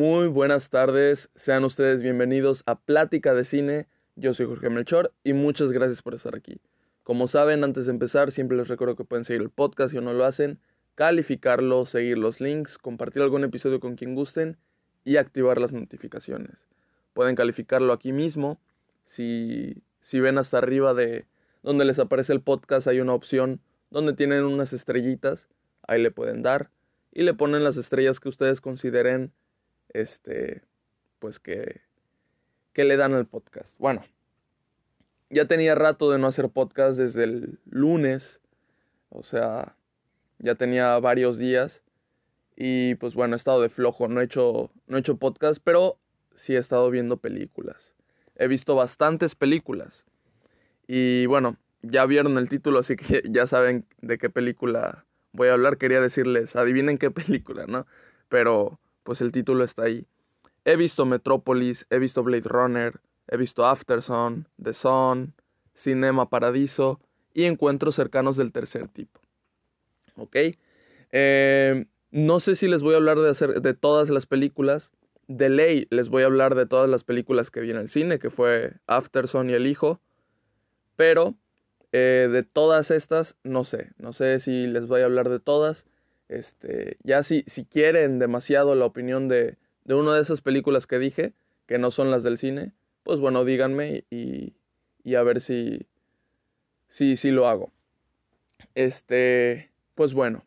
Muy buenas tardes, sean ustedes bienvenidos a Plática de Cine. Yo soy Jorge Melchor y muchas gracias por estar aquí. Como saben, antes de empezar, siempre les recuerdo que pueden seguir el podcast si no lo hacen, calificarlo, seguir los links, compartir algún episodio con quien gusten y activar las notificaciones. Pueden calificarlo aquí mismo. Si, si ven hasta arriba de donde les aparece el podcast, hay una opción donde tienen unas estrellitas. Ahí le pueden dar y le ponen las estrellas que ustedes consideren este, pues que, que le dan al podcast. Bueno, ya tenía rato de no hacer podcast desde el lunes, o sea, ya tenía varios días y pues bueno, he estado de flojo, no he hecho, no he hecho podcast, pero sí he estado viendo películas. He visto bastantes películas y bueno, ya vieron el título, así que ya saben de qué película voy a hablar. Quería decirles, adivinen qué película, ¿no? Pero pues el título está ahí. He visto Metrópolis, he visto Blade Runner, he visto Afterson, The Sun, Cinema Paradiso y Encuentros cercanos del tercer tipo. ¿Ok? Eh, no sé si les voy a hablar de, hacer, de todas las películas. De ley les voy a hablar de todas las películas que vi en el cine, que fue Afterson y El Hijo. Pero eh, de todas estas, no sé. No sé si les voy a hablar de todas. Este, ya si, si quieren demasiado la opinión de, de una de esas películas que dije, que no son las del cine, pues bueno, díganme y, y a ver si, si, si lo hago. Este, pues bueno,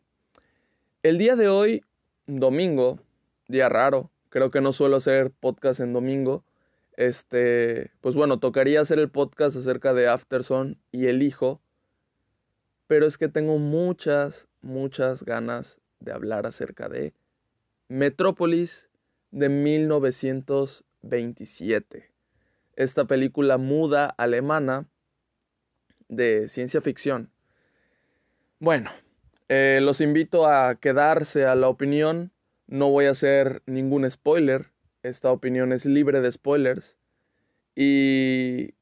el día de hoy, domingo, día raro, creo que no suelo hacer podcast en domingo. Este, pues bueno, tocaría hacer el podcast acerca de Afterson y el hijo, pero es que tengo muchas, muchas ganas de hablar acerca de Metrópolis de 1927. Esta película muda alemana de ciencia ficción. Bueno, eh, los invito a quedarse a la opinión. No voy a hacer ningún spoiler. Esta opinión es libre de spoilers. Y,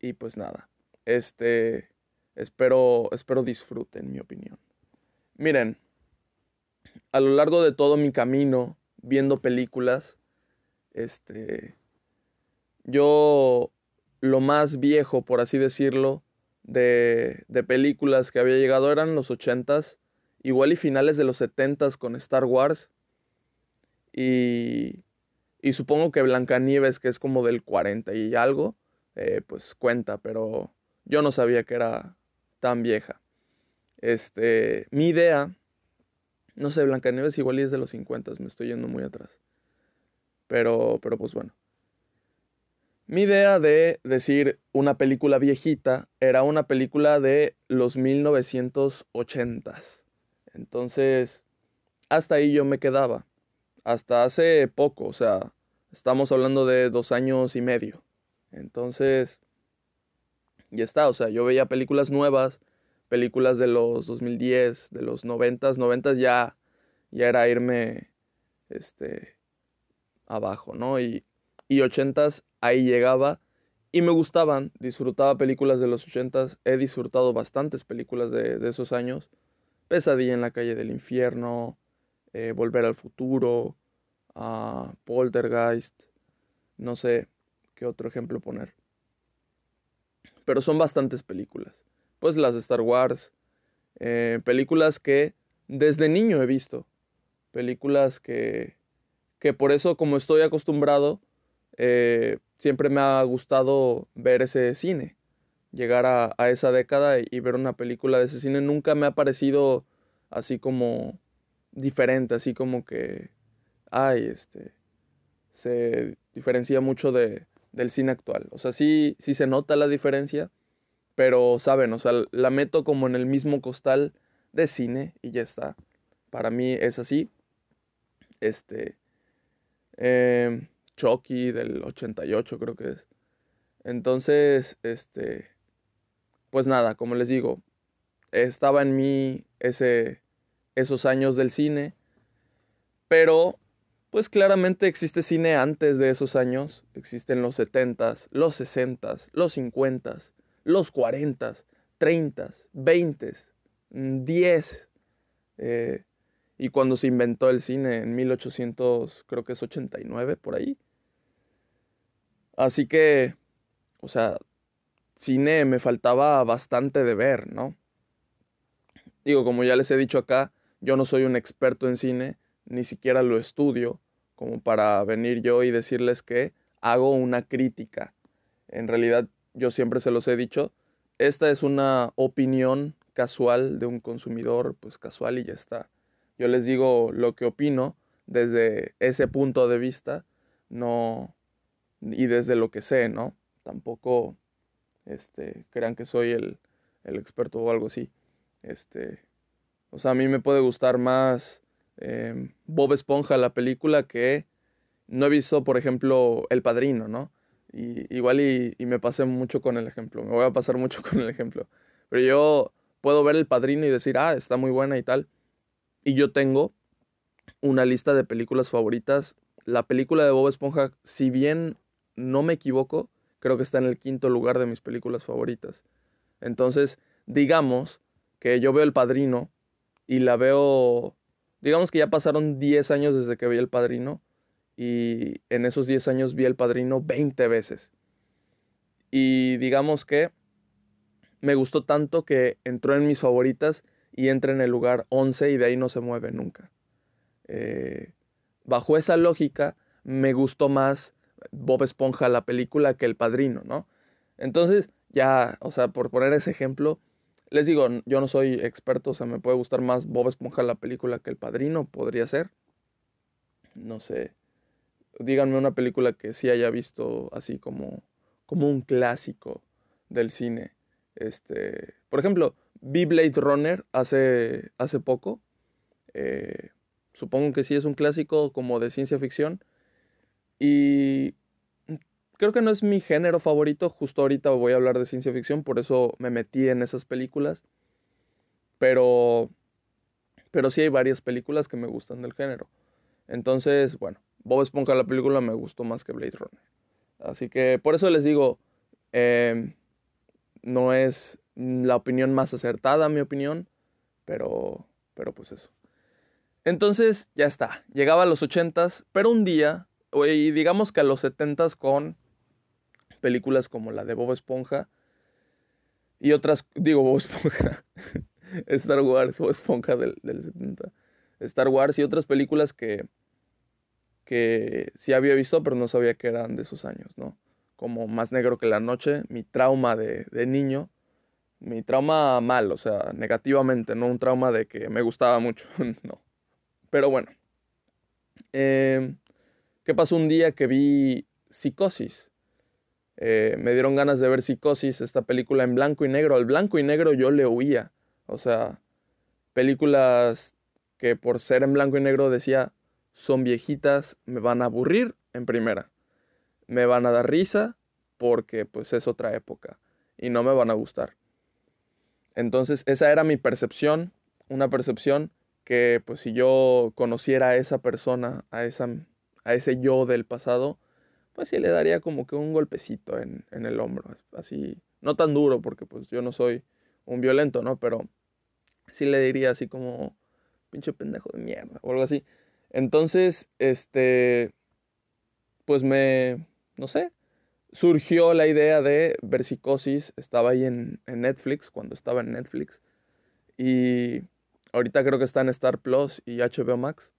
y pues nada, este, espero, espero disfruten mi opinión. Miren, a lo largo de todo mi camino viendo películas, este, yo lo más viejo, por así decirlo, de, de películas que había llegado eran los ochentas, igual y finales de los setentas con Star Wars. Y, y supongo que Blancanieves, que es como del 40 y algo, eh, pues cuenta, pero yo no sabía que era tan vieja. Este, mi idea, no sé, Blancanieves igual es de los 50, me estoy yendo muy atrás. Pero, pero pues bueno. Mi idea de decir una película viejita era una película de los 1980s. Entonces, hasta ahí yo me quedaba. Hasta hace poco, o sea, estamos hablando de dos años y medio. Entonces, ya está, o sea, yo veía películas nuevas, películas de los 2010, de los 90s, 90s ya, ya era irme, este, abajo, ¿no? Y, y 80s ahí llegaba y me gustaban, disfrutaba películas de los 80s, he disfrutado bastantes películas de, de esos años, Pesadilla en la calle del infierno, eh, Volver al futuro, uh, Poltergeist, no sé qué otro ejemplo poner. Pero son bastantes películas. Pues las de Star Wars, eh, películas que desde niño he visto, películas que, que por eso como estoy acostumbrado, eh, siempre me ha gustado ver ese cine. Llegar a, esa década y ver una película de ese cine nunca me ha parecido así como diferente, así como que, ay, este, se diferencia mucho de, del cine actual. O sea, sí, sí se nota la diferencia, pero saben, o sea, la meto como en el mismo costal de cine y ya está. Para mí es así. Este, eh, Chucky del 88 creo que es. Entonces, este, pues nada, como les digo, estaba en mí ese, esos años del cine, pero pues claramente existe cine antes de esos años, existen los 70s, los 60s, los 50s, los 40s, 30s, 20s, 10, eh, y cuando se inventó el cine en 1800, creo que es 89 por ahí. Así que, o sea, cine me faltaba bastante de ver, ¿no? Digo, como ya les he dicho acá, yo no soy un experto en cine, ni siquiera lo estudio, como para venir yo y decirles que hago una crítica. En realidad, yo siempre se los he dicho, esta es una opinión casual de un consumidor, pues casual y ya está. Yo les digo lo que opino desde ese punto de vista, no y desde lo que sé, ¿no? Tampoco este crean que soy el, el experto o algo así. Este, o sea, a mí me puede gustar más em, Bob Esponja la película que no he visto, por ejemplo, El Padrino, ¿no? Y, igual y, y me pasé mucho con el ejemplo, me voy a pasar mucho con el ejemplo. Pero yo puedo ver El Padrino y decir, ah, está muy buena y tal. Y yo tengo una lista de películas favoritas. La película de Bob Esponja, si bien no me equivoco, creo que está en el quinto lugar de mis películas favoritas. Entonces, digamos que yo veo El Padrino y la veo, digamos que ya pasaron 10 años desde que vi El Padrino y en esos 10 años vi El Padrino 20 veces. Y digamos que me gustó tanto que entró en mis favoritas y entra en el lugar 11 y de ahí no se mueve nunca. Eh, bajo esa lógica, me gustó más Bob Esponja la película que El Padrino, ¿no? Entonces, ya, o sea, por poner ese ejemplo, les digo, yo no soy experto, o sea, me puede gustar más Bob Esponja la película que El Padrino, podría ser. No sé. Díganme una película que sí haya visto así como, como un clásico del cine. Este, por ejemplo, vi Blade Runner hace, hace poco. Eh, supongo que sí es un clásico como de ciencia ficción. Y creo que no es mi género favorito. Justo ahorita voy a hablar de ciencia ficción, por eso me metí en esas películas. Pero, pero sí hay varias películas que me gustan del género. Entonces, bueno, Bob Esponja la película me gustó más que Blade Runner. Así que por eso les digo, eh, no es la opinión más acertada, mi opinión, pero, pero pues eso. Entonces, ya está, llegaba a los ochentas, pero un día, y digamos que a los setentas con películas como la de Bob Esponja y otras, digo Bob Esponja, Star Wars, Bob Esponja del, del 70, Star Wars y otras películas que, que sí había visto, pero no sabía que eran de esos años, ¿no? como más negro que la noche, mi trauma de, niño, mi trauma mal, o sea, negativamente, no un trauma de que me gustaba mucho, no. Pero bueno, eh, ¿qué pasó un día que vi Psicosis? Eh, me dieron ganas de ver Psicosis, esta película en blanco y negro. Al blanco y negro yo le huía, o sea, películas que por ser en blanco y negro decía, son viejitas, me van a aburrir en primera me van a dar risa porque pues es otra época y no me van a gustar. Entonces esa era mi percepción, una percepción que pues si yo conociera a esa persona, a, esa, a ese yo del pasado, pues sí le daría como que un golpecito en, en el hombro, así, no tan duro porque pues yo no soy un violento, ¿no? Pero sí le diría así como, pinche pendejo de mierda o algo así. Entonces, este, pues me, no sé, surgió la idea de ver psicosis, estaba ahí en, Netflix, cuando estaba en Netflix, y ahorita creo que está en Star Plus y HBO Max,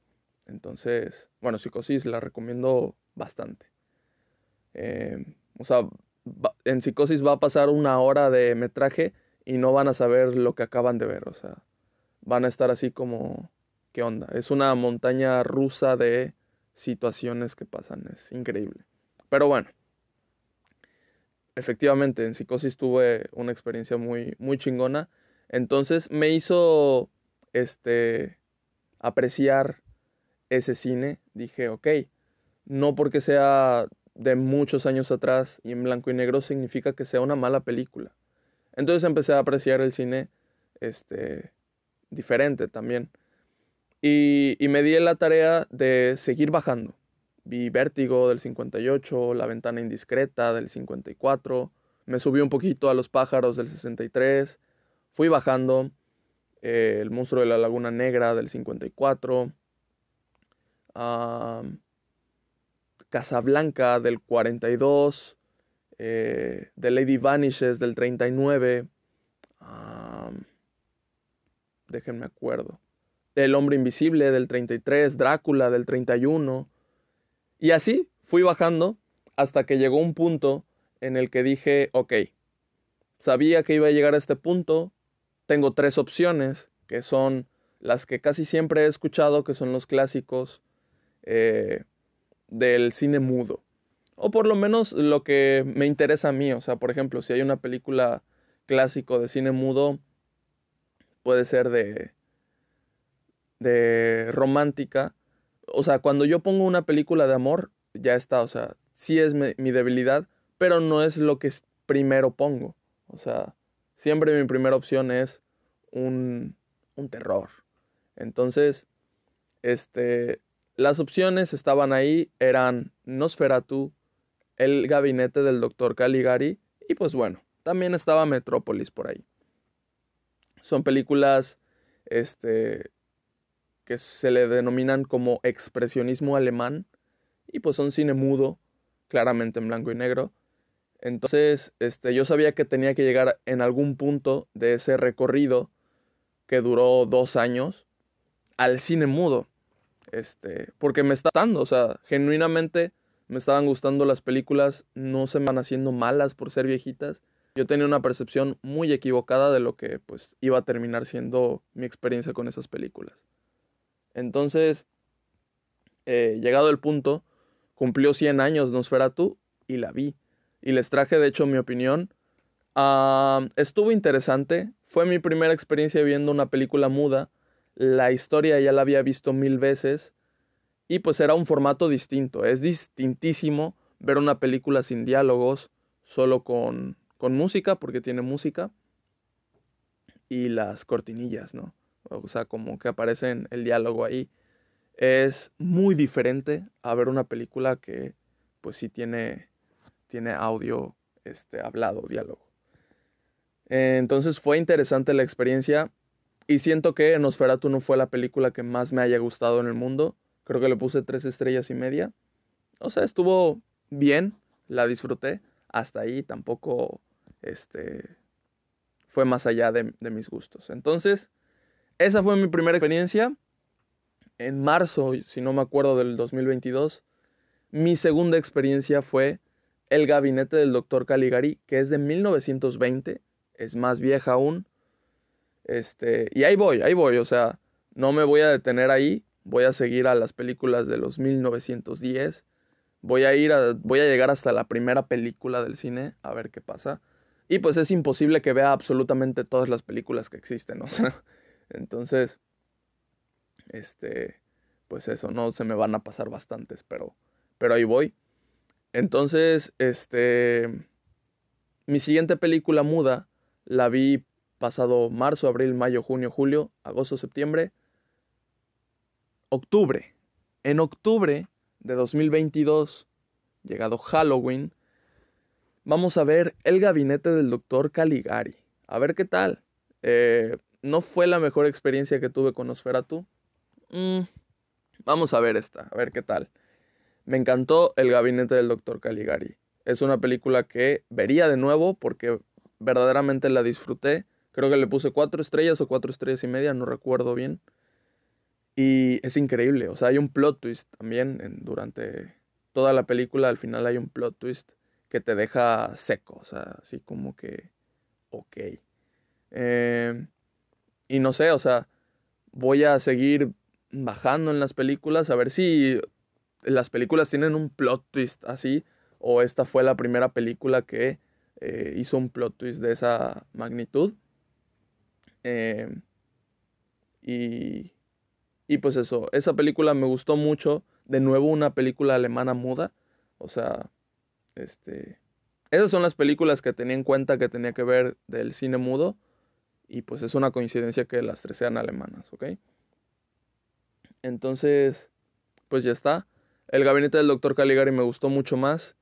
entonces, bueno, psicosis la recomiendo bastante. Eh, o sea, en psicosis va a pasar una hora de metraje y no van a saber lo que acaban de ver, o sea, van a estar así como, ¿qué onda? Es una montaña rusa de situaciones que pasan, es increíble. Pero bueno, efectivamente en psicosis tuve una experiencia muy, muy chingona. Entonces me hizo este, apreciar ese cine. Dije, ok, no porque sea de muchos años atrás y en blanco y negro significa que sea una mala película. Entonces empecé a apreciar el cine este, diferente también. Y, y me di la tarea de seguir bajando vi Vértigo del 58, La ventana indiscreta del 54, me subí un poquito a Los pájaros del 63, fui bajando, eh, El monstruo de la Laguna Negra del 54, Casablanca del 42, eh, The Lady Vanishes del 39, déjenme acuerdo, El Hombre Invisible del 33, Drácula del 31, y así fui bajando hasta que llegó un punto en el que dije, ok, sabía que iba a llegar a este punto, tengo tres opciones, que son las que casi siempre he escuchado, que son los clásicos eh, del cine mudo. O por lo menos lo que me interesa a mí. O sea, por ejemplo, si hay una película clásico de cine mudo, puede ser de, de romántica. O sea, cuando yo pongo una película de amor, ya está. O sea, sí es mi debilidad, pero no es lo que primero pongo. O sea, siempre mi primera opción es un, un terror. Entonces, este, las opciones estaban ahí, eran Nosferatu, El gabinete del doctor Caligari y pues bueno, también estaba Metrópolis por ahí. Son películas este, que se le denominan como expresionismo alemán y pues son cine mudo, claramente en blanco y negro. Entonces, este, yo sabía que tenía que llegar en algún punto de ese recorrido que duró dos años al cine mudo. Este, porque me está dando, o sea, genuinamente me estaban gustando las películas, no se van haciendo malas por ser viejitas. Yo tenía una percepción muy equivocada de lo que pues iba a terminar siendo mi experiencia con esas películas. Entonces, eh, llegado el punto, cumplió 100 años Nosferatu y la vi. Y les traje de hecho mi opinión. Ah, estuvo interesante, fue mi primera experiencia viendo una película muda la historia ya la había visto mil veces y pues era un formato distinto. Es distintísimo ver una película sin diálogos, solo con, con música, porque tiene música, y las cortinillas, ¿no? O sea, como que aparece el diálogo ahí. Es muy diferente a ver una película que pues sí tiene, tiene audio este, hablado, diálogo. Entonces fue interesante la experiencia. Y siento que Nosferatu no fue la película que más me haya gustado en el mundo. Creo que le puse tres estrellas y media. O sea, estuvo bien, la disfruté. Hasta ahí tampoco este, fue más allá de, de mis gustos. Entonces, esa fue mi primera experiencia. En marzo, si no me acuerdo, del 2022, mi segunda experiencia fue El gabinete del doctor Caligari, que es de 1920, es más vieja aún este, y ahí voy, ahí voy, o sea, no me voy a detener ahí, voy a seguir a las películas de los 1910, voy a ir a, voy a llegar hasta la primera película del cine a ver qué pasa. Y pues es imposible que vea absolutamente todas las películas que existen, o sea, entonces, este, pues eso, no se me van a pasar bastantes, pero, pero ahí voy. Entonces, este, mi siguiente película muda la vi pasado marzo, abril, mayo, junio, julio, agosto, septiembre, octubre. En octubre de 2022, llegado Halloween, vamos a ver El gabinete del doctor Caligari. A ver qué tal. Eh, no fue la mejor experiencia que tuve con Nosferatu. Mm, vamos a ver esta, a ver qué tal. Me encantó El gabinete del doctor Caligari. Es una película que vería de nuevo porque verdaderamente la disfruté. Creo que le puse cuatro estrellas o cuatro estrellas y media, no recuerdo bien. Y es increíble, o sea, hay un plot twist también durante toda la película, al final hay un plot twist que te deja seco, o sea, así como que, ok. Eh, y no sé, o sea, voy a seguir bajando en las películas a ver si las películas tienen un plot twist así o esta fue la primera película que eh, hizo un plot twist de esa magnitud. Em, y, y pues eso, esa película me gustó mucho. De nuevo una película alemana muda. O sea, este... Esas son las películas que tenía en cuenta que tenía que ver del cine mudo. Y pues es una coincidencia que las tres sean alemanas, ¿ok? Entonces, pues ya está. El gabinete del doctor Caligari me gustó mucho más.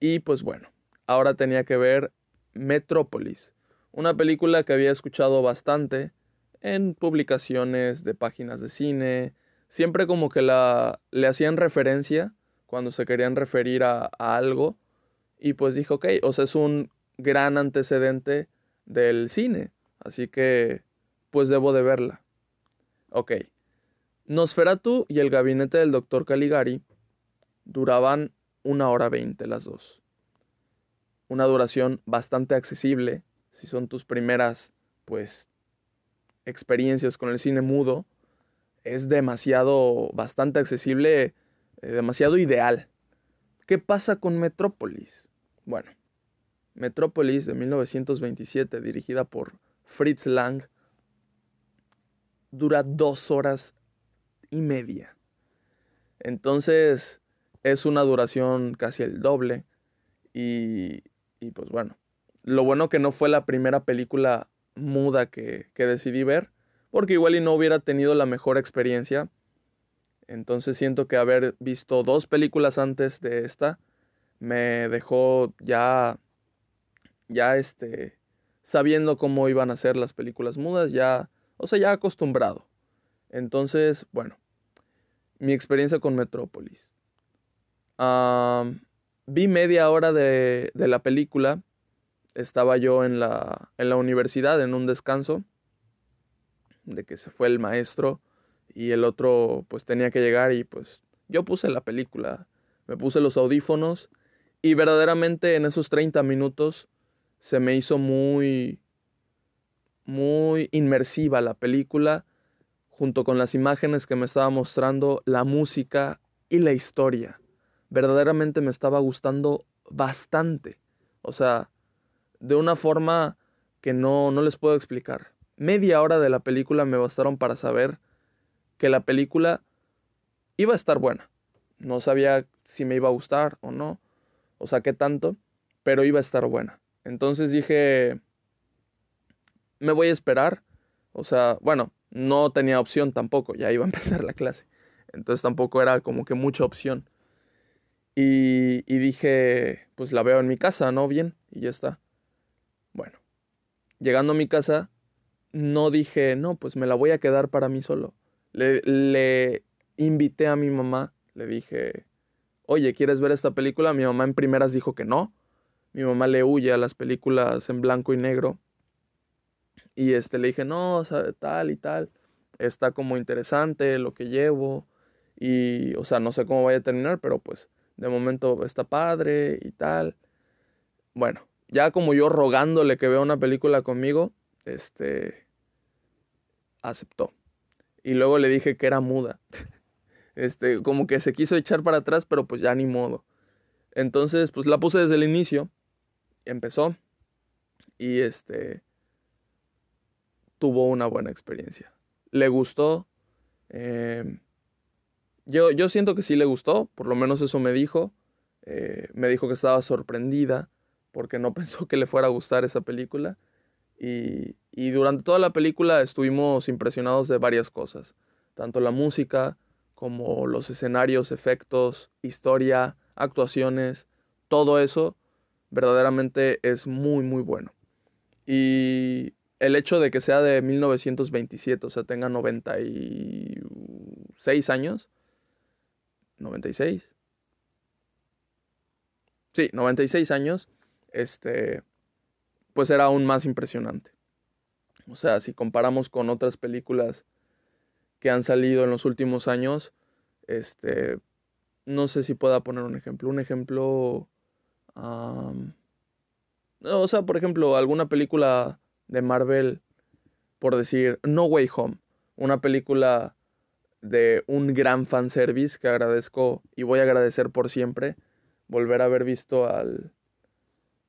Y pues bueno, ahora tenía que ver Metrópolis. Una película que había escuchado bastante, en publicaciones de páginas de cine, siempre como que la, le hacían referencia cuando se querían referir a, algo y pues dijo, ok, o sea, es un gran antecedente del cine, así que pues debo de verla. Ok. Nosferatu y el gabinete del doctor Caligari duraban una hora veinte las dos. Una duración bastante accesible si son tus primeras, pues, experiencias con el cine mudo. Es demasiado, bastante accesible, eh, demasiado ideal. ¿Qué pasa con Metrópolis? Bueno, Metrópolis de 1927, dirigida por Fritz Lang, dura dos horas y media. Entonces es una duración casi el doble. Y, y pues bueno, lo bueno que no fue la primera película muda que, que decidí ver, porque igual y no hubiera tenido la mejor experiencia. Entonces siento que haber visto dos películas antes de esta me dejó ya, ya este, sabiendo cómo iban a ser las películas mudas, ya, o sea, ya acostumbrado. Entonces, bueno, mi experiencia con Metrópolis. vi media hora de, de, la película. Estaba yo en la, en la universidad, en un descanso, de que se fue el maestro y el otro pues tenía que llegar y pues yo puse la película, me puse los audífonos y verdaderamente en esos 30 minutos se me hizo muy, muy inmersiva la película junto con las imágenes que me estaba mostrando, la música y la historia. Verdaderamente me estaba gustando bastante. O sea, de una forma que no, no les puedo explicar. Media hora de la película me bastaron para saber que la película iba a estar buena. No sabía si me iba a gustar o no, o sea, qué tanto, pero iba a estar buena. Entonces dije, me voy a esperar. O sea, bueno, no tenía opción tampoco, ya iba a empezar la clase. Entonces tampoco era como que mucha opción. Y, y, dije, pues la veo en mi casa, ¿no? Bien, y ya está. Llegando a mi casa, no dije, no, pues me la voy a quedar para mí solo. Le, le invité a mi mamá, le dije, oye, ¿quieres ver esta película? Mi mamá en primeras dijo que no. Mi mamá le huye a las películas en blanco y negro. Y este, le dije, no, o sea, tal y tal. Está como interesante lo que llevo. Y, o sea, no sé cómo vaya a terminar, pero pues de momento está padre y tal. Bueno, ya como yo rogándole que vea una película conmigo, este, aceptó. Y luego le dije que era muda. Este, como que se quiso echar para atrás, pero pues ya ni modo. Entonces, pues la puse desde el inicio. Empezó. Y este, tuvo una buena experiencia. Le gustó. Eh, yo, yo siento que sí le gustó, por lo menos eso me dijo. Eh, me dijo que estaba sorprendida porque no pensó que le fuera a gustar esa película. Y, y durante toda la película estuvimos impresionados de varias cosas, tanto la música como los escenarios, efectos, historia, actuaciones, todo eso verdaderamente es muy muy bueno. Y el hecho de que sea de 1927, o sea, tenga 96 años. 96. Sí, 96 años. Este, pues era aún más impresionante. O sea, si comparamos con otras películas que han salido en los últimos años, este, no sé si pueda poner un ejemplo. Un ejemplo, um, o sea, por ejemplo, alguna película de Marvel, por decir No Way Home, una película de un gran fanservice que agradezco y voy a agradecer por siempre. Volver a haber visto al,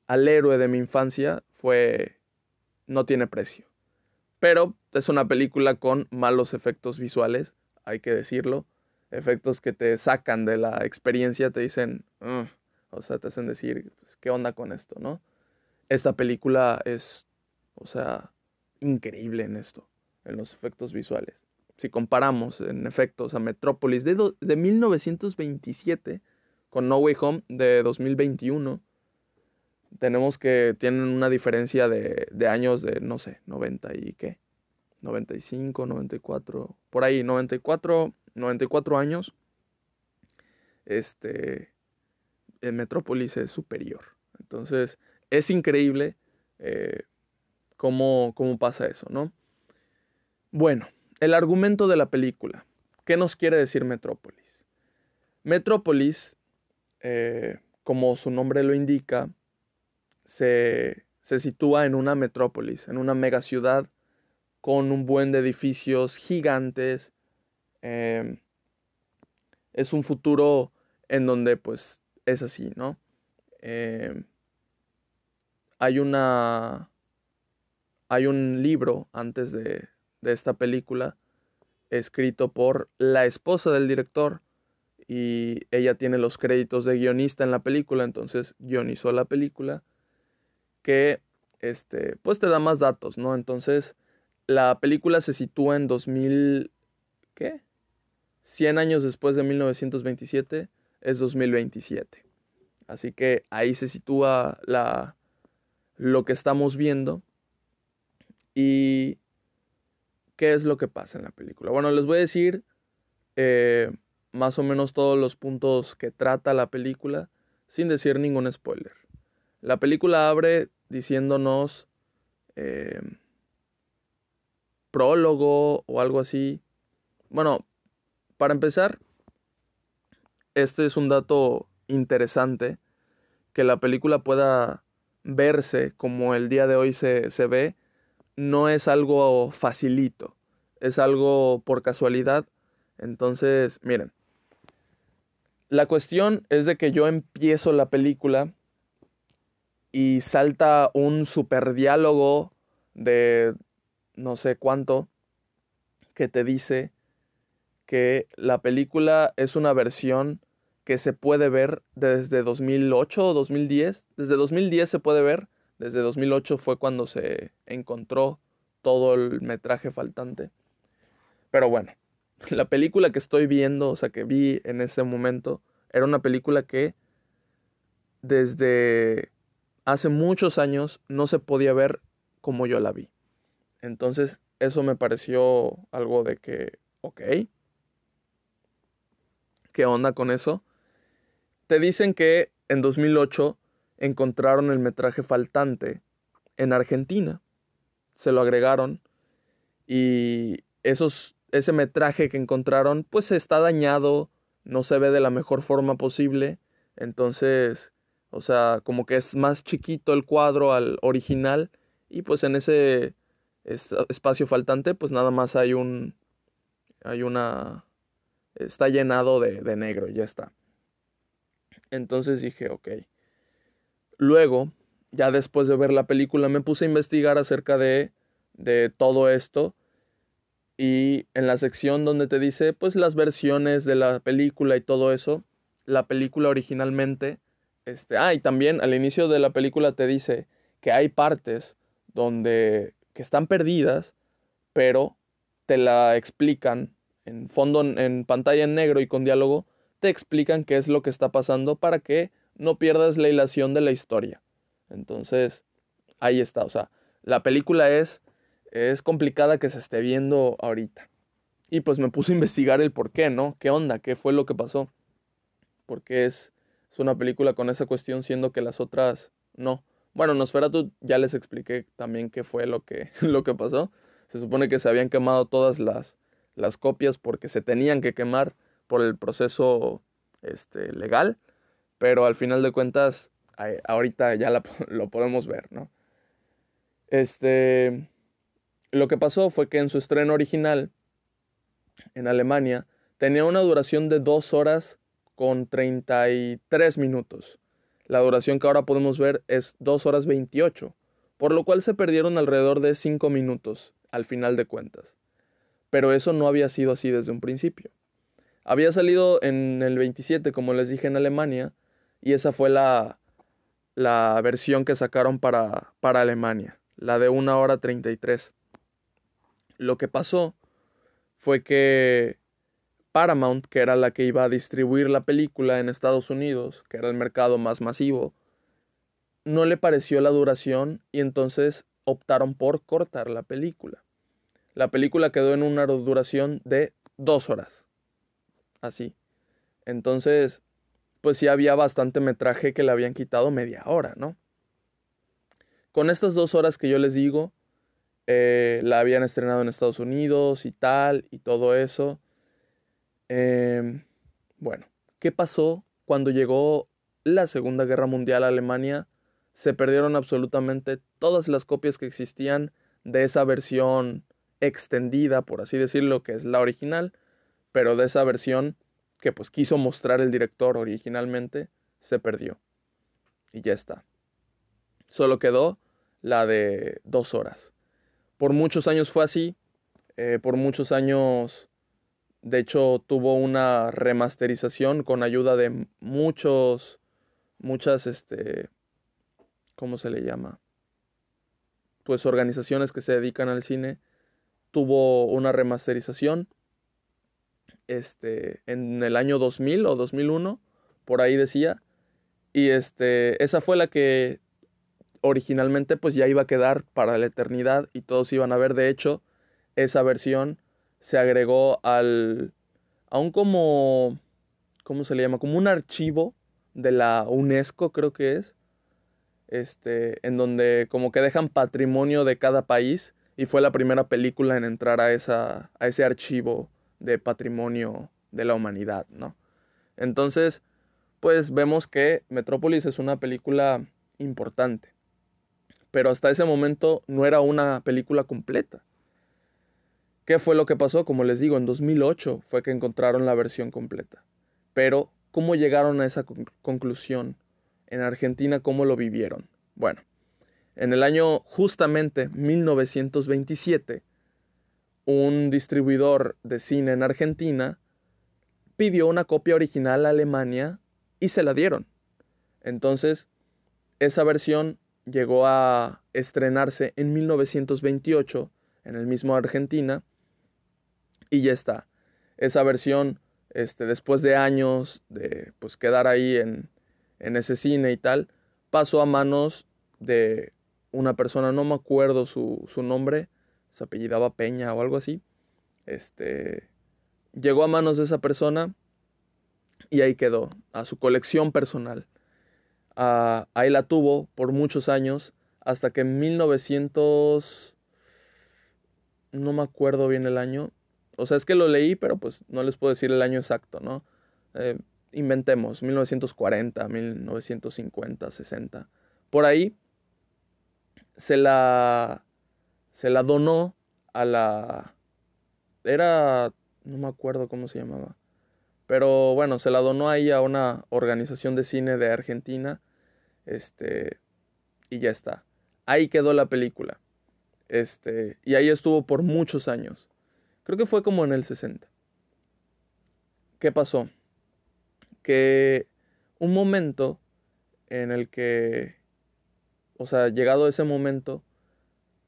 al héroe de mi infancia fue... no tiene precio. Pero es una película con malos efectos visuales, hay que decirlo. Efectos que te sacan de la experiencia, te dicen, o sea, te hacen decir, pues, ¿qué onda con esto, no? Esta película es o sea, increíble en esto, en los efectos visuales. Si comparamos en efectos a Metrópolis de, de 1927 con No Way Home de 2021, tenemos que tienen una diferencia de, de años de, no sé, 90 y qué, 95, 94, por ahí, 94, 94 años, este, en Metrópolis es superior. Entonces, es increíble eh, cómo, cómo pasa eso, ¿no? Bueno, el argumento de la película. ¿Qué nos quiere decir Metrópolis? Metrópolis, eh, como su nombre lo indica, se, se sitúa en una metrópolis, en una megaciudad con un buen de edificios gigantes. Em, es un futuro en donde pues es así, ¿no? Em, hay una... Hay un libro antes de, de esta película escrito por la esposa del director y ella tiene los créditos de guionista en la película, entonces guionizó la película que este pues te da más datos, ¿no? Entonces, la película se sitúa en 2000 ¿qué? 100 años después de 1927 es 2027. Así que ahí se sitúa la lo que estamos viendo y ¿Qué es lo que pasa en la película? Bueno, les voy a decir eh, más o menos todos los puntos que trata la película sin decir ningún spoiler. La película abre diciéndonos eh, prólogo o algo así. Bueno, para empezar, este es un dato interesante, que la película pueda verse como el día de hoy se, se ve no es algo facilito, es algo por casualidad. Entonces, miren, la cuestión es de que yo empiezo la película y salta un super diálogo de no sé cuánto que te dice que la película es una versión que se puede ver desde 2008 o 2010. Desde 2010 se puede ver desde 2008 fue cuando se encontró todo el metraje faltante. Pero bueno, la película que estoy viendo, o sea, que vi en ese momento, era una película que desde hace muchos años no se podía ver como yo la vi. Entonces, eso me pareció algo de que, ok, ¿qué onda con eso? Te dicen que en 2008 encontraron el metraje faltante en Argentina. Se lo agregaron y esos, ese metraje que encontraron pues está dañado, no se ve de la mejor forma posible. Entonces, o sea, como que es más chiquito el cuadro al original y pues en ese espacio faltante pues nada más hay un hay una está llenado de, de negro ya está entonces dije ok Luego, ya después de ver la película, me puse a investigar acerca de, de todo esto. Y en la sección donde te dice, pues, las versiones de la película y todo eso, la película originalmente, este, ah, y también al inicio de la película te dice que hay partes donde, que están perdidas, pero te la explican en fondo, en pantalla en negro y con diálogo, te explican qué es lo que está pasando para que no pierdas la hilación de la historia. Entonces, ahí está. O sea, la película es, es complicada que se esté viendo ahorita. Y pues me puse a investigar el por qué, ¿no? ¿Qué onda? ¿Qué fue lo que pasó? Porque es, es una película con esa cuestión, siendo que las otras no. Bueno, Nosferatu ya les expliqué también qué fue lo que, lo que pasó. Se supone que se habían quemado todas las, las copias porque se tenían que quemar por el proceso este, legal pero al final de cuentas, ahorita ya lo podemos ver, ¿no? Este, lo que pasó fue que en su estreno original, en Alemania, tenía una duración de 2 horas con 33 minutos. La duración que ahora podemos ver es 2 horas 28, por lo cual se perdieron alrededor de 5 minutos al final de cuentas. Pero eso no había sido así desde un principio. Había salido en el 27, como les dije, en Alemania, y esa fue la, la versión que sacaron para, para Alemania, la de 1 hora 33. Lo que pasó fue que Paramount, que era la que iba a distribuir la película en Estados Unidos, que era el mercado más masivo, no le pareció la duración y entonces optaron por cortar la película. La película quedó en una duración de dos horas. Así. Entonces, pues sí había bastante metraje que le habían quitado media hora, ¿no? Con estas dos horas que yo les digo, eh, la habían estrenado en Estados Unidos y tal, y todo eso. Em, bueno, ¿qué pasó cuando llegó la Segunda Guerra Mundial a Alemania? Se perdieron absolutamente todas las copias que existían de esa versión extendida, por así decirlo, que es la original, pero de esa versión que pues quiso mostrar el director originalmente, se perdió. Y ya está. Solo quedó la de dos horas. Por muchos años fue así. Eh, por muchos años, de hecho, tuvo una remasterización con ayuda de muchos, muchas, este, ¿cómo se le llama? Pues organizaciones que se dedican al cine. Tuvo una remasterización este, en el año 2000 o 2001, por ahí decía. Y este, esa fue la que originalmente pues ya iba a quedar para la eternidad y todos iban a ver. De hecho, esa versión se agregó al, aún como, ¿cómo se le llama? Como un archivo de la UNESCO creo que es, este, en donde como que dejan patrimonio de cada país y fue la primera película en entrar a, esa, a ese archivo de patrimonio de la humanidad, ¿no? Entonces, pues vemos que Metrópolis es una película importante, pero hasta ese momento no era una película completa. ¿Qué fue lo que pasó? Como les digo, en 2008 fue que encontraron la versión completa. Pero, ¿cómo llegaron a esa conclusión? En Argentina, ¿cómo lo vivieron? Bueno, en el año justamente 1927, un distribuidor de cine en Argentina pidió una copia original a Alemania y se la dieron. Entonces, esa versión llegó a estrenarse en 1928 en el mismo Argentina y ya está. Esa versión, este, después de años de pues, quedar ahí en, en ese cine y tal, pasó a manos de una persona, no me acuerdo su, su nombre, se apellidaba Peña o algo así, este, llegó a manos de esa persona y ahí quedó, a su colección personal. Ah, ahí la tuvo por muchos años, hasta que en 1900, no me acuerdo bien el año, o sea, es que lo leí, pero pues no les puedo decir el año exacto, ¿no? Eh, inventemos, 1940, 1950, 60. Por ahí se la se la donó a la... Era... no me acuerdo cómo se llamaba. Pero bueno, se la donó ahí a una organización de cine de Argentina. Este... Y ya está. Ahí quedó la película. Este... Y ahí estuvo por muchos años. Creo que fue como en el 60. ¿Qué pasó? Que un momento en el que, o sea, llegado ese momento,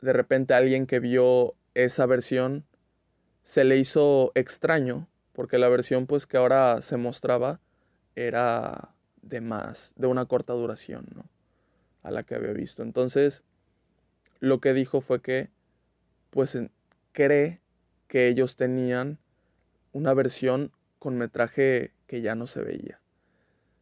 de repente alguien que vio esa versión se le hizo extraño porque la versión pues que ahora se mostraba era de más, de una corta duración, ¿no? A la que había visto. Entonces, lo que dijo fue que pues cree que ellos tenían una versión con metraje que ya no se veía.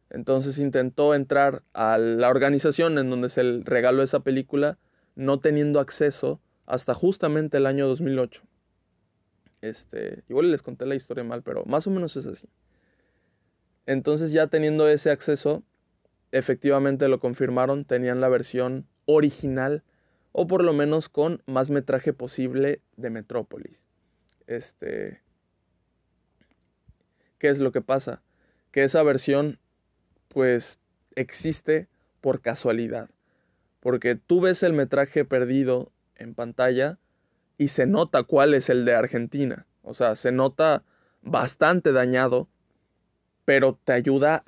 Entonces intentó entrar a la organización en donde se regaló esa película no teniendo acceso hasta justamente el año 2008. Este, igual les conté la historia mal, pero más o menos es así. Entonces ya teniendo ese acceso, efectivamente lo confirmaron, tenían la versión original o por lo menos con más metraje posible de Metrópolis. Este, ¿qué es lo que pasa? Que esa versión pues existe por casualidad porque tú ves el metraje perdido en pantalla y se nota cuál es el de Argentina. O sea, se nota bastante dañado, pero te ayuda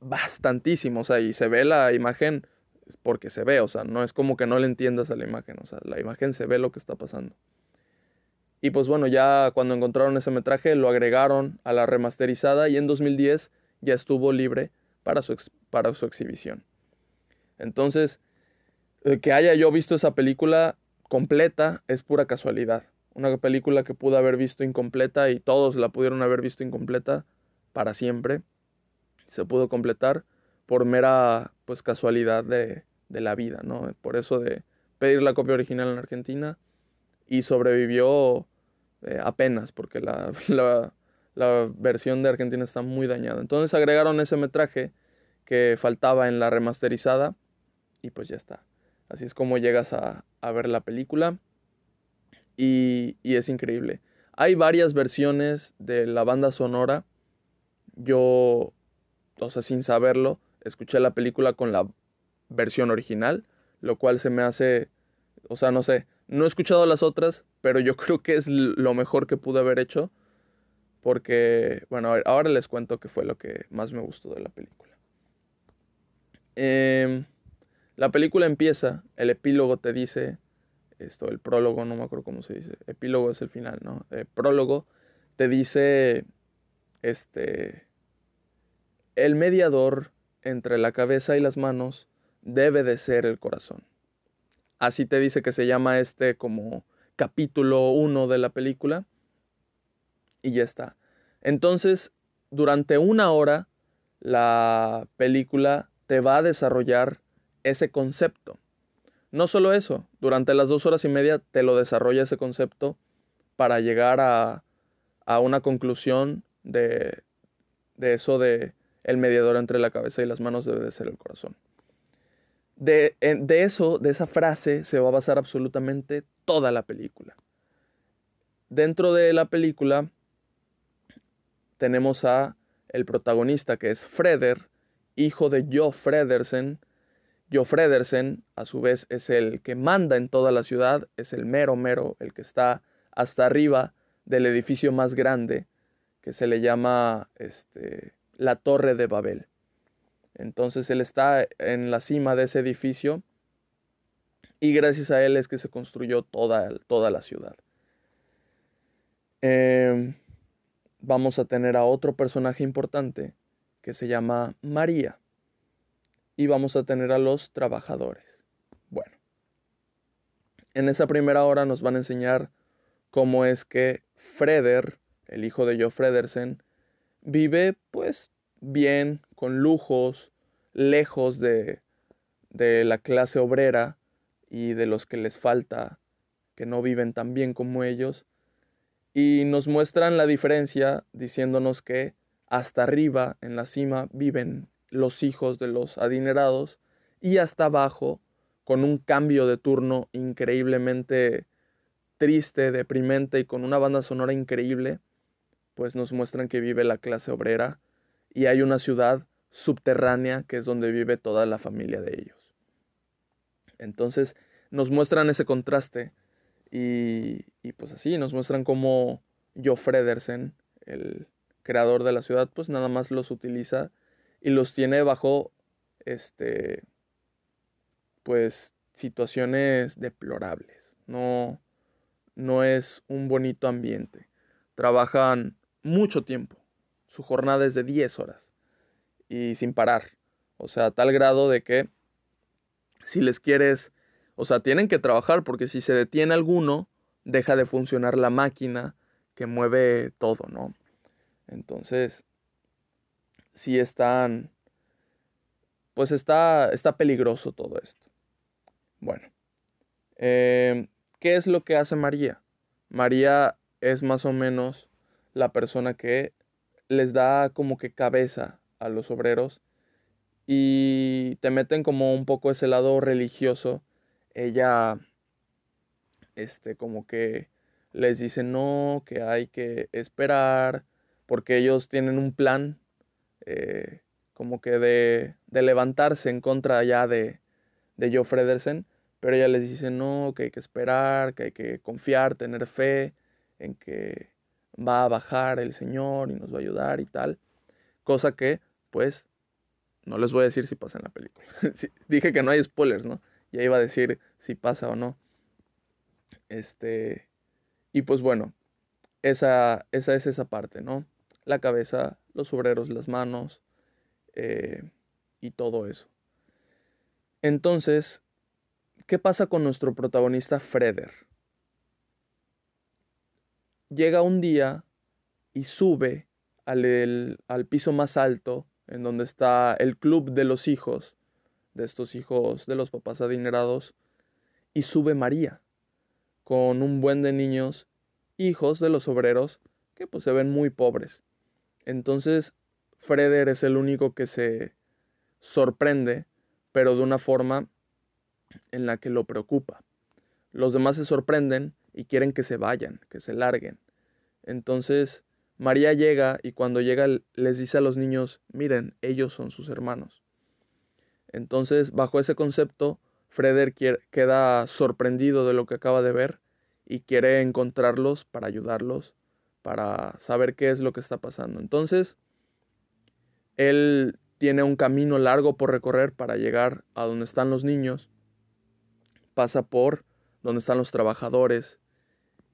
bastantísimo. O sea, y se ve la imagen porque se ve, o sea, no es como que no le entiendas a la imagen, o sea, la imagen se ve lo que está pasando. Y pues bueno, ya cuando encontraron ese metraje lo agregaron a la remasterizada y en 2010 ya estuvo libre para su, para su exhibición. Entonces, que haya yo visto esa película completa es pura casualidad. una película que pude haber visto incompleta y todos la pudieron haber visto incompleta para siempre. Se pudo completar por mera pues casualidad de, de la vida, ¿no? Por eso de pedir la copia original en Argentina y sobrevivió eh, apenas porque la, la, versión de Argentina está muy dañada. Entonces agregaron ese metraje que faltaba en la remasterizada y pues ya está. Así es como llegas a, a ver la película y, y es increíble. Hay varias versiones de la banda sonora. Yo, o sea, sin saberlo, escuché la película con la versión original, lo cual se me hace, o sea, no sé, no he escuchado las otras, pero yo creo que es lo mejor que pude haber hecho, porque, bueno, ahora les cuento qué fue lo que más me gustó de la película. Eh, la película empieza, el epílogo te dice, esto, el prólogo, no me acuerdo cómo se dice, epílogo es el final, ¿no? El prólogo te dice, este, el mediador entre la cabeza y las manos debe de ser el corazón. Así te dice que se llama este como capítulo 1 de la película. Y ya está. Entonces, durante una hora, la película te va a desarrollar ese concepto. No solo eso, durante las dos horas y media te lo desarrolla ese concepto para llegar a, a una conclusión de, de eso de el mediador entre la cabeza y las manos debe de ser el corazón. De, de, eso, de esa frase, se va a basar absolutamente toda la película. Dentro de la película tenemos a el protagonista que es Freder, hijo de Jo Fredersen. Jo Fredersen, a su vez, es el que manda en toda la ciudad, es el mero mero, el que está hasta arriba del edificio más grande, que se le llama este, la Torre de Babel. Entonces él está en la cima de ese edificio y gracias a él es que se construyó toda, toda la ciudad. Eh, vamos a tener a otro personaje importante que se llama María y vamos a tener a los trabajadores. Bueno, en esa primera hora nos van a enseñar cómo es que Freder, el hijo de Joe Fredersen, vive pues bien, con lujos, lejos de, de la clase obrera y de los que les falta, que no viven tan bien como ellos, y nos muestran la diferencia diciéndonos que hasta arriba, en la cima, viven los hijos de los adinerados y hasta abajo, con un cambio de turno increíblemente triste, deprimente y con una banda sonora increíble, pues nos muestran que vive la clase obrera y hay una ciudad subterránea que es donde vive toda la familia de ellos. Entonces nos muestran ese contraste y, y pues así nos muestran cómo Joe Fredersen, el creador de la ciudad, pues nada más los utiliza y los tiene bajo este pues situaciones deplorables. No no es un bonito ambiente. Trabajan mucho tiempo. Su jornada es de 10 horas y sin parar. O sea, tal grado de que si les quieres, o sea, tienen que trabajar porque si se detiene alguno, deja de funcionar la máquina que mueve todo, ¿no? Entonces, si están, pues está, está peligroso todo esto. Bueno, eh, ¿qué es lo que hace María? María es más o menos la persona que les da como que cabeza a los obreros y te meten como un poco ese lado religioso. Ella, este, como que les dice no, que hay que esperar, porque ellos tienen un plan eh, como que de, de, levantarse en contra ya de, de Joe Fredersen, pero ella les dice no, que hay que esperar, que hay que confiar, tener fe en que va a bajar el Señor y nos va a ayudar y tal. Cosa que pues no les voy a decir si pasa en la película. dije que no hay spoilers, ¿no? Ya iba a decir si pasa o no. Este. Y pues bueno, esa, esa es esa parte, ¿no? La cabeza, los obreros, las manos eh, y todo eso. Entonces, ¿qué pasa con nuestro protagonista Freder? Llega un día y sube al, piso más alto, en donde está el club de los hijos, de estos hijos de los papás adinerados, y sube María, con un buen de niños, hijos de los obreros, que pues se ven muy pobres. Entonces, Freder es el único que se sorprende, pero de una forma en la que lo preocupa. Los demás se sorprenden y quieren que se vayan, que se larguen. Entonces, María llega y cuando llega les dice a los niños, miren, ellos son sus hermanos. Entonces, bajo ese concepto, Freder queda sorprendido de lo que acaba de ver y quiere encontrarlos para ayudarlos, para saber qué es lo que está pasando. Entonces, él tiene un camino largo por recorrer para llegar a donde están los niños, pasa por donde están los trabajadores,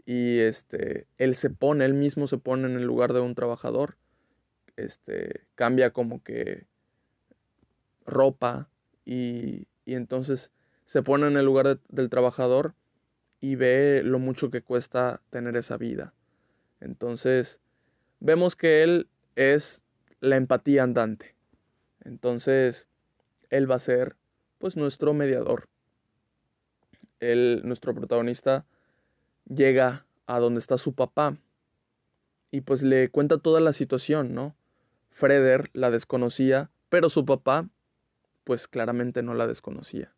y este, él se pone, él mismo se pone en el lugar de un trabajador, este, cambia como que ropa y, y entonces se pone en el lugar del trabajador y ve lo mucho que cuesta tener esa vida. Entonces, vemos que él es la empatía andante. Entonces, él va a ser pues nuestro mediador. Él, nuestro protagonista, llega a donde está su papá y pues le cuenta toda la situación, ¿no? Freder la desconocía, pero su papá pues claramente no la desconocía.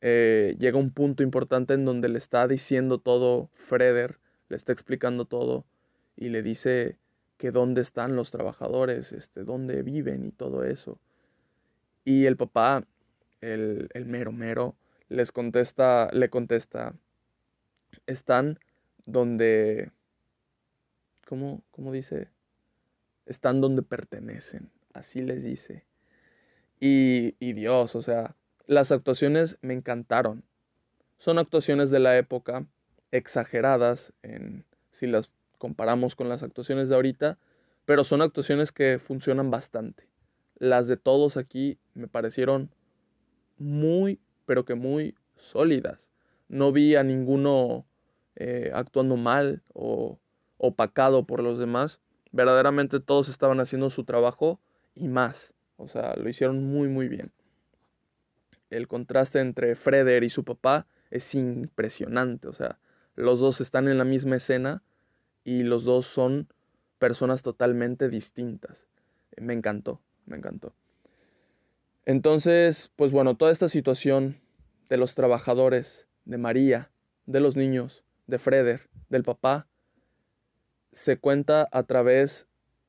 Eh, llega un punto importante en donde le está diciendo todo Freder, le está explicando todo y le dice que dónde están los trabajadores, este, dónde viven y todo eso. Y el papá, el, el mero mero, les contesta, le contesta, están donde, ¿cómo, cómo dice? Están donde pertenecen, así les dice. Y, y Dios, o sea, las actuaciones me encantaron. Son actuaciones de la época, exageradas, en, si las comparamos con las actuaciones de ahorita, pero son actuaciones que funcionan bastante. Las de todos aquí me parecieron muy, pero que muy sólidas. No vi a ninguno eh, actuando mal o opacado por los demás. Verdaderamente todos estaban haciendo su trabajo y más. O sea, lo hicieron muy, muy bien. El contraste entre Freder y su papá es impresionante. O sea, los dos están en la misma escena y los dos son personas totalmente distintas. Me encantó, me encantó. Entonces, pues bueno, toda esta situación de los trabajadores, de María, de los niños, de Freder, del papá, se cuenta a través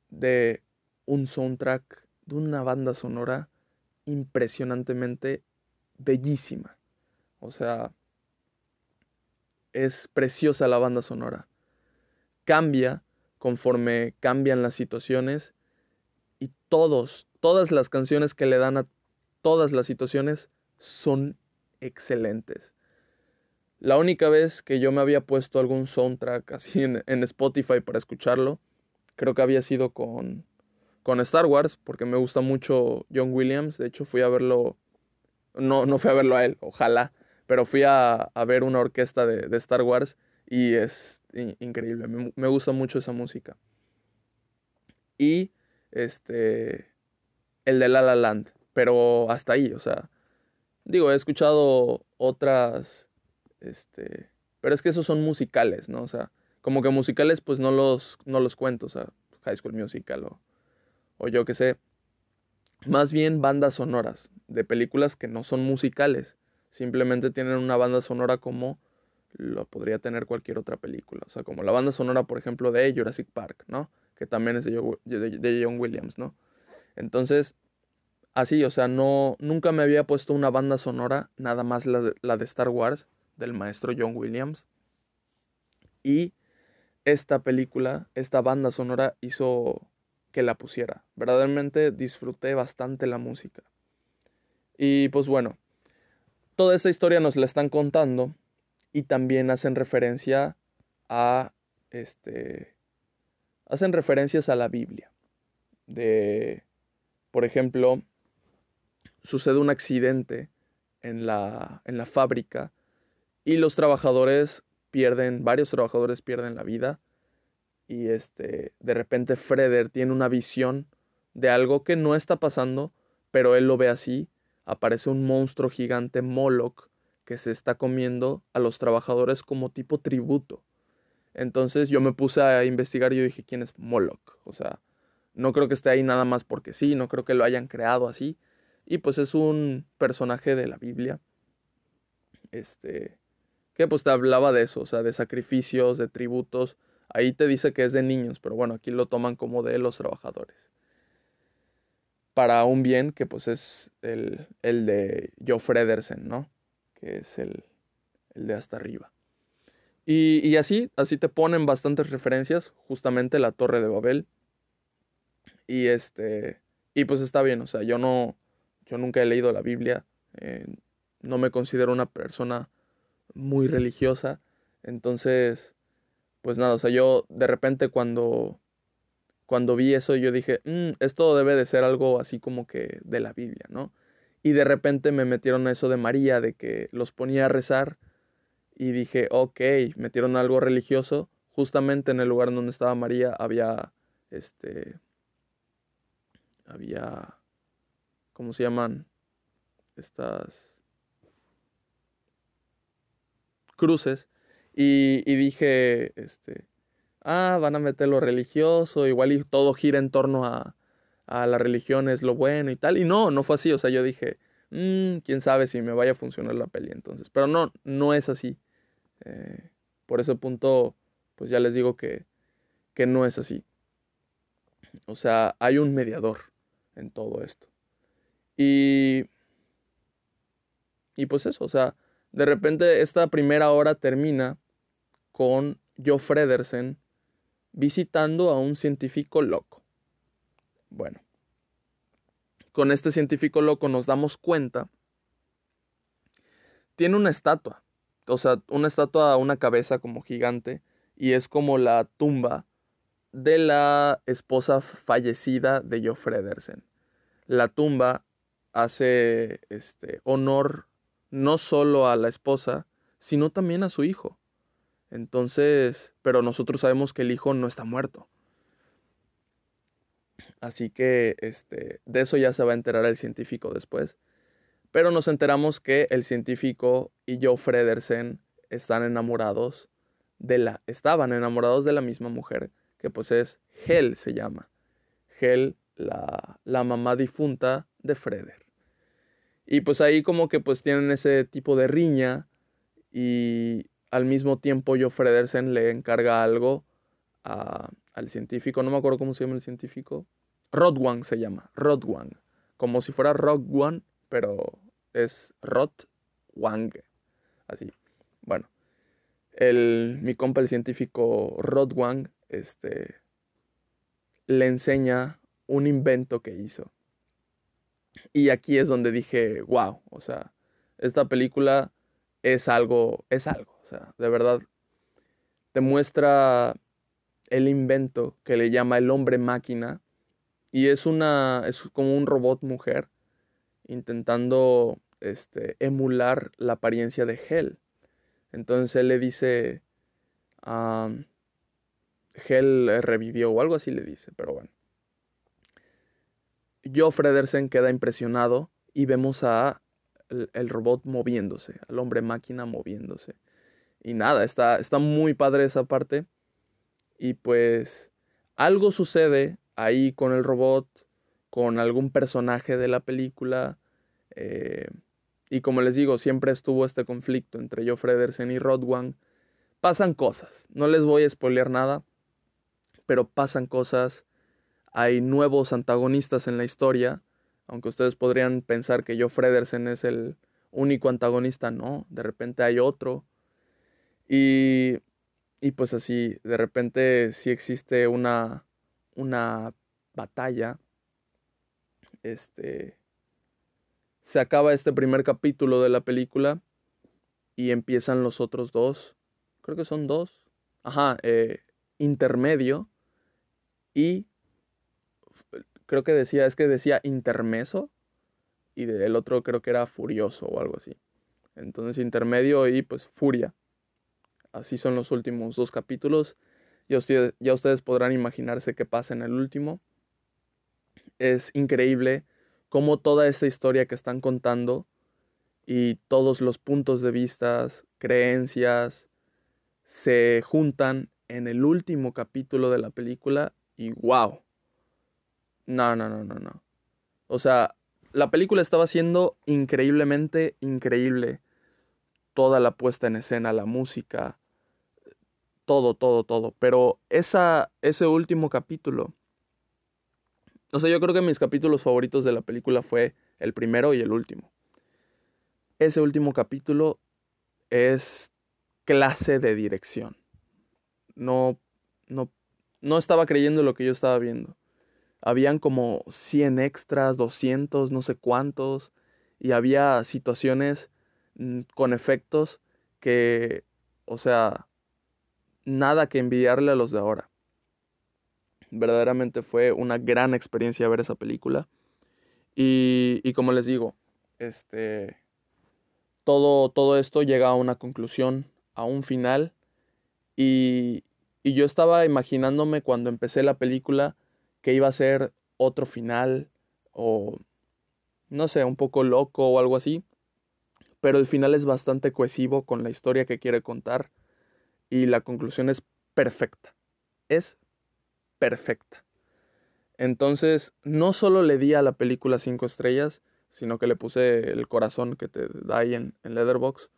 de un soundtrack, de una banda sonora impresionantemente bellísima. O sea, es preciosa la banda sonora. Cambia conforme cambian las situaciones y todos, todas las canciones que le dan a todas las situaciones son excelentes. La única vez que yo me había puesto algún soundtrack así en, Spotify para escucharlo, creo que había sido con, con Star Wars, porque me gusta mucho John Williams. De hecho, fui a verlo, no, no fui a verlo a él, ojalá, pero fui a, ver una orquesta de, Star Wars y es increíble. Me, me, gusta mucho esa música. Y este, el de La La Land, pero hasta ahí, o sea, digo, he escuchado otras este, pero es que esos son musicales, ¿no? O sea, como que musicales pues no los, no los cuento, o sea, High School Musical o, yo qué sé. Más bien bandas sonoras de películas que no son musicales, simplemente tienen una banda sonora como lo podría tener cualquier otra película. O sea, como la banda sonora, por ejemplo, de Jurassic Park, ¿no? Que también es de, de John Williams, ¿no? Entonces, así, o sea, no, nunca me había puesto una banda sonora, nada más la la de Star Wars, del maestro John Williams. Y esta película, esta banda sonora hizo que la pusiera. Verdaderamente disfruté bastante la música. Y pues bueno, toda esta historia nos la están contando y también hacen referencia a este hacen referencias a la Biblia. De por ejemplo, sucede un accidente en la en la fábrica y los trabajadores pierden, varios trabajadores pierden la vida y este, de repente Freder tiene una visión de algo que no está pasando, pero él lo ve así, aparece un monstruo gigante Moloch que se está comiendo a los trabajadores como tipo tributo. Entonces yo me puse a investigar y yo dije, ¿quién es Moloch? O sea, no creo que esté ahí nada más porque sí, no creo que lo hayan creado así. Y pues es un personaje de la Biblia. Este, que pues te hablaba de eso, o sea, de sacrificios, de tributos. Ahí te dice que es de niños, pero bueno, aquí lo toman como de los trabajadores. Para un bien que pues es el, el de Joe Fredersen, ¿no? Que es el, el de hasta arriba. Y, y, así, así te ponen bastantes referencias, justamente la Torre de Babel. Y este, y pues está bien, o sea, yo no, yo nunca he leído la Biblia, eh, no me considero una persona muy religiosa, entonces, pues nada, o sea, yo de repente cuando, cuando vi eso, yo dije, mm, esto debe de ser algo así como que de la Biblia, ¿no? Y de repente me metieron a eso de María, de que los ponía a rezar, y dije, ok, metieron algo religioso, justamente en el lugar donde estaba María había, este, había, ¿cómo se llaman? Estas cruces. Y, dije, este, ah, van a meter lo religioso, igual y todo gira en torno a, a la religión es lo bueno y tal. Y no, no fue así. O sea, yo dije, mmm, quién sabe si me vaya a funcionar la peli entonces. Pero no, no es así. Eh, por ese punto, pues ya les digo que, que no es así. O sea, hay un mediador en todo esto. Y, y pues eso, o sea, de repente esta primera hora termina con Joe Fredersen visitando a un científico loco. Bueno, con este científico loco nos damos cuenta, tiene una estatua, o sea, una estatua, una cabeza como gigante, y es como la tumba de la esposa fallecida de Joe Fredersen. La tumba hace este, honor no solo a la esposa, sino también a su hijo. Entonces, pero nosotros sabemos que el hijo no está muerto. Así que este, de eso ya se va a enterar el científico después. Pero nos enteramos que el científico y Joe Fredersen están enamorados de la, estaban enamorados de la misma mujer que pues es Hel se llama. Hel, la, la mamá difunta de Freder. Y pues ahí como que pues tienen ese tipo de riña y al mismo tiempo yo Fredersen le encarga algo al científico, no me acuerdo cómo se llama el científico, Rodwang se llama, Rodwang, como si fuera One, pero es Rodwang, así. Bueno, el, mi compa el científico Rodwang este, le enseña un invento que hizo. Y aquí es donde dije, wow, o sea, esta película es algo, es algo, o sea, de verdad, te muestra el invento que le llama el hombre máquina y es una, es como un robot mujer intentando, este, emular la apariencia de Hell. Entonces él le dice, Hell eh, revivió o algo así le dice, pero bueno. Joe Fredersen queda impresionado y vemos a el, robot moviéndose, al hombre máquina moviéndose. Y nada, está, está muy padre esa parte. Y pues algo sucede ahí con el robot, con algún personaje de la película. Eh, y como les digo, siempre estuvo este conflicto entre Joe Fredersen y Rodwan. Pasan cosas, no les voy a spoilear nada, pero pasan cosas, hay nuevos antagonistas en la historia, aunque ustedes podrían pensar que Joe Fredersen es el único antagonista, no, de repente hay otro. Y, y pues así, de repente sí existe una, una batalla. Este, se acaba este primer capítulo de la película y empiezan los otros dos, creo que son dos, ajá, eh, intermedio, y creo que decía, es que decía intermeso y el otro creo que era furioso o algo así. Entonces intermedio y pues furia. Así son los últimos dos capítulos Ya ustedes, ya ustedes podrán imaginarse qué pasa en el último. Es increíble cómo toda esta historia que están contando y todos los puntos de vista, creencias, se juntan en el último capítulo de la película y wow. No, no, no, no, no. O sea, la película estaba siendo increíblemente increíble. Toda la puesta en escena, la música, todo, todo, todo. Pero esa, ese último capítulo. O sea, yo creo que mis capítulos favoritos de la película fue el primero y el último. Ese último capítulo es clase de dirección. No, no, no estaba creyendo lo que yo estaba viendo. Habían como 100 extras, 200, no sé cuántos, y había situaciones mm, con efectos que, o sea, nada que envidiarle a los de ahora. Verdaderamente fue una gran experiencia ver esa película. Y, y como les digo, este, todo, todo esto llega a una conclusión, a un final. Y, y yo estaba imaginándome cuando empecé la película que iba a ser otro final o no sé, un poco loco o algo así. Pero el final es bastante cohesivo con la historia que quiere contar y la conclusión es perfecta. Es perfecta. Entonces, no solo le di a la película cinco estrellas, sino que le puse el corazón que te da ahí en, en Leatherbox,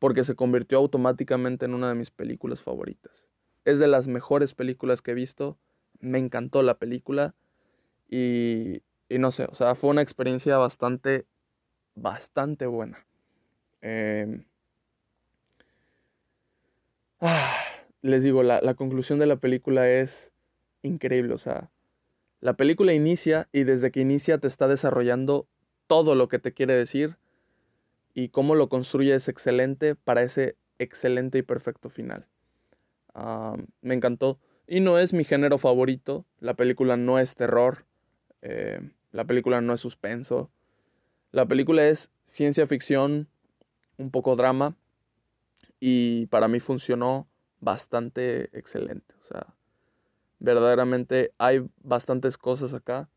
porque se convirtió automáticamente en una de mis películas favoritas. Es de las mejores películas que he visto, me encantó la película y, y no sé, o sea, fue una experiencia bastante, bastante buena. Eh, Ah, les digo, la, la conclusión de la película es increíble. O sea, la película inicia y desde que inicia te está desarrollando todo lo que te quiere decir y cómo lo construye es excelente para ese excelente y perfecto final. Ah, me encantó. Y no es mi género favorito. La película no es terror. eh, la película no es suspenso. La película es ciencia ficción, un poco drama y para mí funcionó bastante excelente. O sea, verdaderamente hay bastantes cosas acá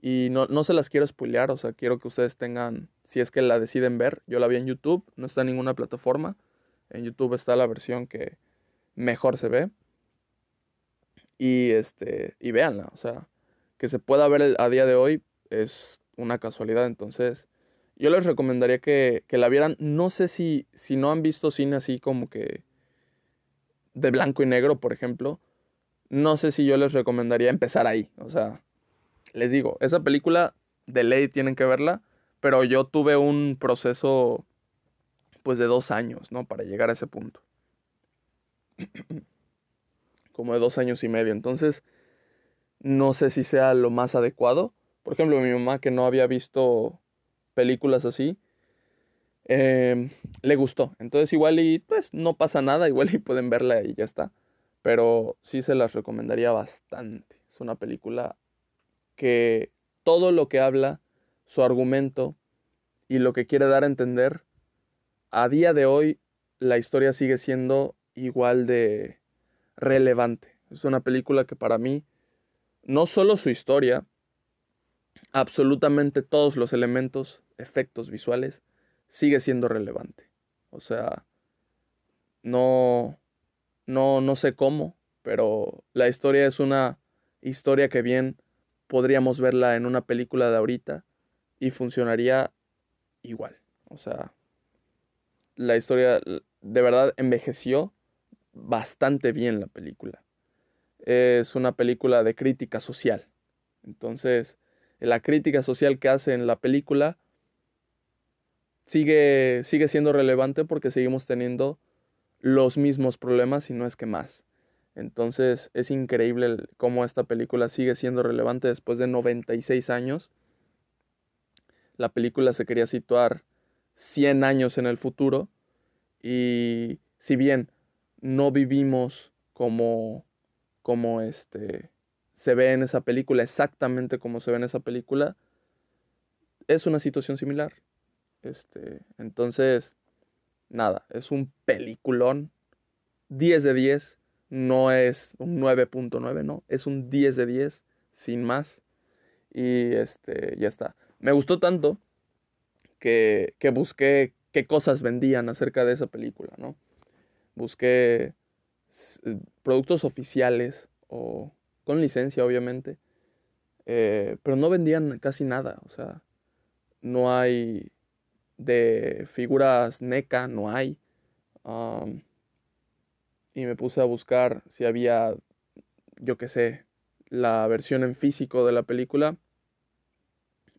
y no, no se las quiero spoilear, o sea, quiero que ustedes tengan, si es que la deciden ver, yo la vi en YouTube, no está en ninguna plataforma, en YouTube está la versión que mejor se ve y este y véanla, o sea, que se pueda ver a día de hoy es una casualidad, entonces yo les recomendaría que, que, la vieran. No sé si, si no han visto cine así como que de blanco y negro, por ejemplo. No sé si yo les recomendaría empezar ahí. O sea, les digo, esa película de ley tienen que verla, pero yo tuve un proceso pues de dos años, ¿no? Para llegar a ese punto. como de dos años y medio. Entonces, no sé si sea lo más adecuado. Por ejemplo, mi mamá que no había visto películas así, eh, le gustó. Entonces igual y pues no pasa nada, igual y pueden verla y ya está. Pero sí se las recomendaría bastante. Es una película que todo lo que habla, su argumento y lo que quiere dar a entender, a día de hoy la historia sigue siendo igual de relevante. Es una película que para mí, no solo su historia, absolutamente todos los elementos efectos visuales, sigue siendo relevante. O sea, no, no, no sé cómo, pero la historia es una historia que bien podríamos verla en una película de ahorita y funcionaría igual. O sea, la historia de verdad envejeció bastante bien la película. Es una película de crítica social. Entonces, la crítica social que hace en la película sigue, sigue siendo relevante porque seguimos teniendo los mismos problemas y no es que más. Entonces es increíble cómo esta película sigue siendo relevante después de 96 años. La película se quería situar 100 años en el futuro y si bien no vivimos como como este se ve en esa película exactamente como se ve en esa película es una situación similar este, entonces, nada, es un peliculón. 10 de 10. no es un 9.9, no, es un 10 de 10, sin más. Y este, ya está. Me gustó tanto que, que busqué qué cosas vendían acerca de esa película, ¿no? Busqué eh, productos oficiales o con licencia, obviamente, eh, pero no vendían casi nada, o sea, no hay de figuras NECA, no hay. y me puse a buscar si había, yo qué sé, la versión en físico de la película.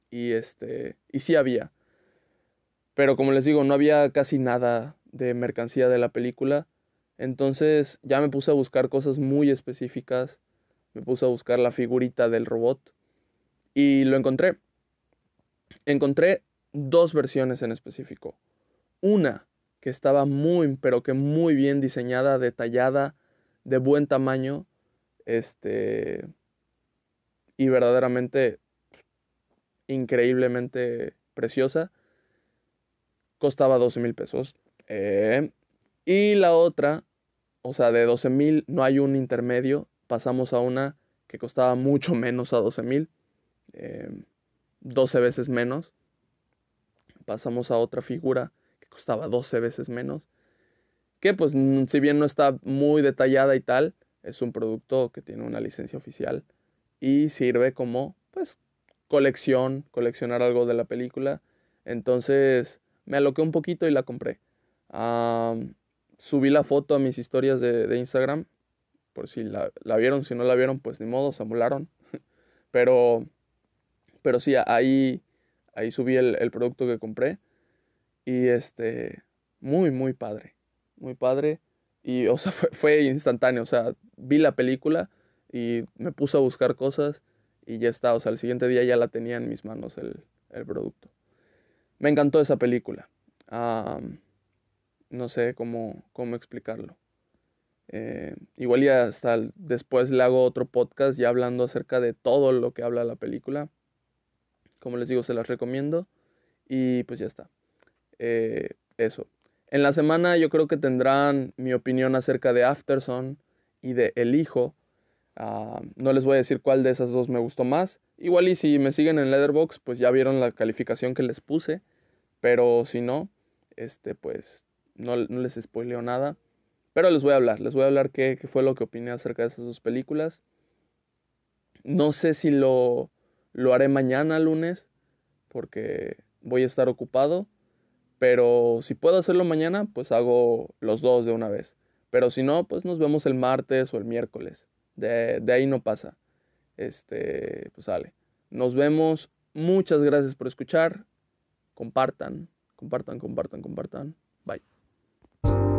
Y este, y sí había. Pero como les digo, no había casi nada de mercancía de la película. Entonces ya me puse a buscar cosas muy específicas. Me puse a buscar la figurita del robot. Y lo encontré. Encontré dos versiones en específico. Una que estaba muy, pero que muy bien diseñada, detallada, de buen tamaño, este, y verdaderamente increíblemente preciosa. Costaba 12 mil pesos. Eh, y la otra, o sea, de 12 mil no hay un intermedio. Pasamos a una que costaba mucho menos a 12 mil. 12 eh, veces menos. Pasamos a otra figura que costaba 12 veces menos. Que pues si bien no está muy detallada y tal, es un producto que tiene una licencia oficial y sirve como pues colección, coleccionar algo de la película. Entonces me aloqué un poquito y la compré. Subí la foto a mis historias de, Instagram, por si la, la, vieron, si no la vieron, pues ni modo, se amolaron. pero pero sí, ahí, ahí subí el, producto que compré. Y este, muy, muy padre. Muy padre. Y, o sea, fue, instantáneo. O sea, vi la película y me puse a buscar cosas y ya está. O sea, el siguiente día ya la tenía en mis manos el, producto. Me encantó esa película. No sé cómo, cómo explicarlo. Eh, igual ya hasta después le hago otro podcast ya hablando acerca de todo lo que habla la película. Como les digo, se las recomiendo. Y pues ya está. Eh, eso. En la semana yo creo que tendrán mi opinión acerca de Afterson y de El Hijo. Ah, no les voy a decir cuál de esas dos me gustó más. Igual y si me siguen en Letterboxd, pues ya vieron la calificación que les puse. Pero si no, este pues no, les spoileo nada. Pero les voy a hablar, les voy a hablar qué, qué, fue lo que opiné acerca de esas dos películas. No sé si lo lo haré mañana lunes porque voy a estar ocupado. Pero si puedo hacerlo mañana, pues hago los dos de una vez. Pero si no, pues nos vemos el martes o el miércoles. De, de ahí no pasa. Este, pues sale. Nos vemos. Muchas gracias por escuchar. Compartan, compartan, compartan, compartan. Bye.